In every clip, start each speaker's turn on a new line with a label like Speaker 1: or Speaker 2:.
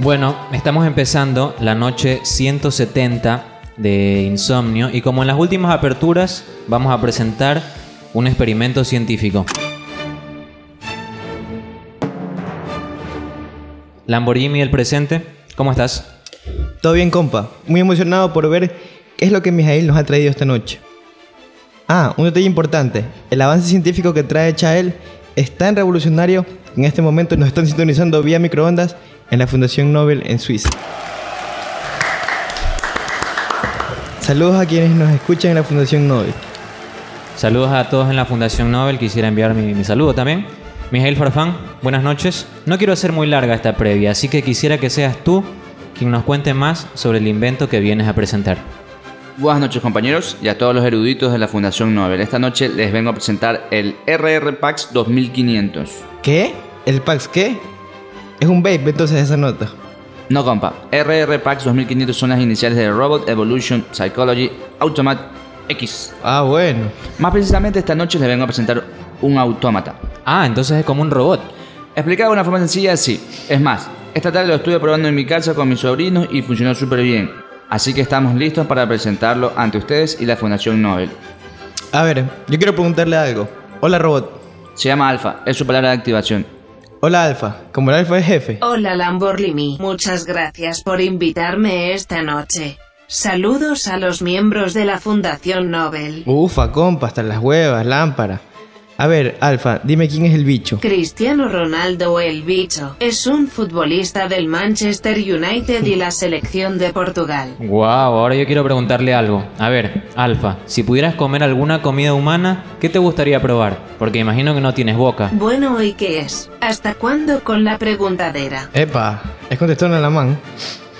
Speaker 1: Bueno, estamos empezando la noche 170 de Insomnio y como en las últimas aperturas vamos a presentar un experimento científico. Lamborghini del presente, ¿cómo estás?
Speaker 2: Todo bien, compa. Muy emocionado por ver qué es lo que Mijail nos ha traído esta noche. Ah, un detalle importante. El avance científico que trae Chael es tan revolucionario en este momento nos están sintonizando vía microondas en la Fundación Nobel en Suiza. Saludos a quienes nos escuchan en la Fundación Nobel.
Speaker 1: Saludos a todos en la Fundación Nobel. Quisiera enviar mi, mi saludo también. Mijail Farfán, buenas noches. No quiero hacer muy larga esta previa, así que quisiera que seas tú quien nos cuente más sobre el invento que vienes a presentar.
Speaker 3: Buenas noches compañeros y a todos los eruditos de la Fundación Nobel. Esta noche les vengo a presentar el RR Pax 2500.
Speaker 2: ¿Qué? ¿El Pax qué? Es un vape entonces esa nota.
Speaker 3: No compa, RR Pax 2500 son las iniciales de Robot Evolution Psychology Automat X.
Speaker 2: Ah, bueno.
Speaker 3: Más precisamente esta noche les vengo a presentar un autómata.
Speaker 1: Ah, entonces es como un robot.
Speaker 3: Explicado de una forma sencilla, sí. Es más, esta tarde lo estuve probando en mi casa con mis sobrinos y funcionó súper bien. Así que estamos listos para presentarlo ante ustedes y la Fundación Nobel.
Speaker 2: A ver, yo quiero preguntarle algo. Hola, robot.
Speaker 3: Se llama Alfa, es su palabra de activación.
Speaker 2: Hola, Alfa. Como el Alfa es jefe.
Speaker 4: Hola Lamborghini, muchas gracias por invitarme esta noche. Saludos a los miembros de la Fundación Nobel.
Speaker 2: Ufa, compa, hasta las huevas, lámpara. A ver, Alfa, dime quién es el bicho.
Speaker 4: Cristiano Ronaldo el bicho es un futbolista del Manchester United y la selección de Portugal.
Speaker 1: Wow, ahora yo quiero preguntarle algo. A ver, Alfa, si pudieras comer alguna comida humana, ¿qué te gustaría probar? Porque imagino que no tienes boca.
Speaker 4: Bueno, ¿y qué es? ¿Hasta cuándo con la preguntadera?
Speaker 2: Epa, es contestón en la man.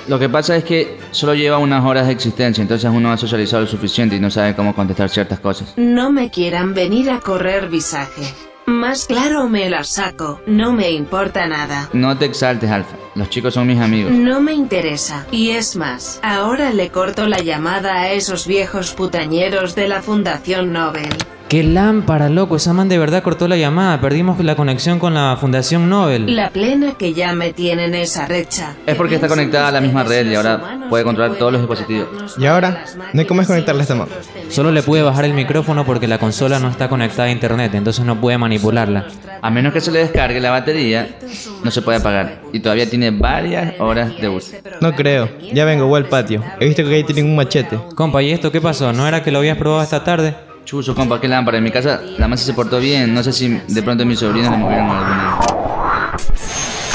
Speaker 3: Lo que pasa es que solo lleva unas horas de existencia, entonces uno ha socializado lo suficiente y no sabe cómo contestar ciertas cosas.
Speaker 4: No me quieran venir a correr visaje. Más claro me la saco, no me importa nada.
Speaker 3: No te exaltes, Alfa. Los chicos son mis amigos.
Speaker 4: No me interesa. Y es más, ahora le corto la llamada a esos viejos putañeros de la Fundación Nobel.
Speaker 1: ¡Qué lámpara, loco! Esa man de verdad cortó la llamada. Perdimos la conexión con la Fundación Nobel.
Speaker 4: La plena que ya me tienen esa recha.
Speaker 3: Es porque está conectada a la misma red y ahora puede controlar todos los dispositivos.
Speaker 2: ¿Y ahora? No hay cómo desconectarle a esta man.
Speaker 1: Solo le pude bajar el micrófono porque la consola no está conectada a internet, entonces no puede manipularla.
Speaker 3: A menos que se le descargue la batería, no se puede apagar. Y todavía tiene varias horas de uso.
Speaker 2: No creo. Ya vengo, voy al patio. He visto que ahí tienen un machete.
Speaker 1: Compa, ¿y esto qué pasó? ¿No era que lo habías probado esta tarde?
Speaker 3: Chuso, compa, qué lámpara. En mi casa la masa se portó bien. No sé si de pronto mis sobrinos le movieron alguna.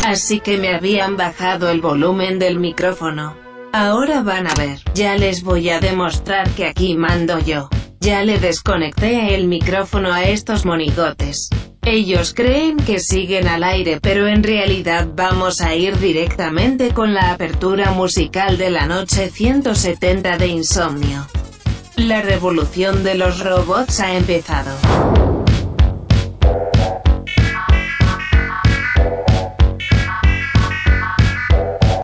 Speaker 4: Así que me habían bajado el volumen del micrófono. Ahora van a ver, ya les voy a demostrar que aquí mando yo. Ya le desconecté el micrófono a estos monigotes. Ellos creen que siguen al aire pero en realidad vamos a ir directamente con la apertura musical de la noche 170 de Insomnio. La revolución de los robots ha empezado.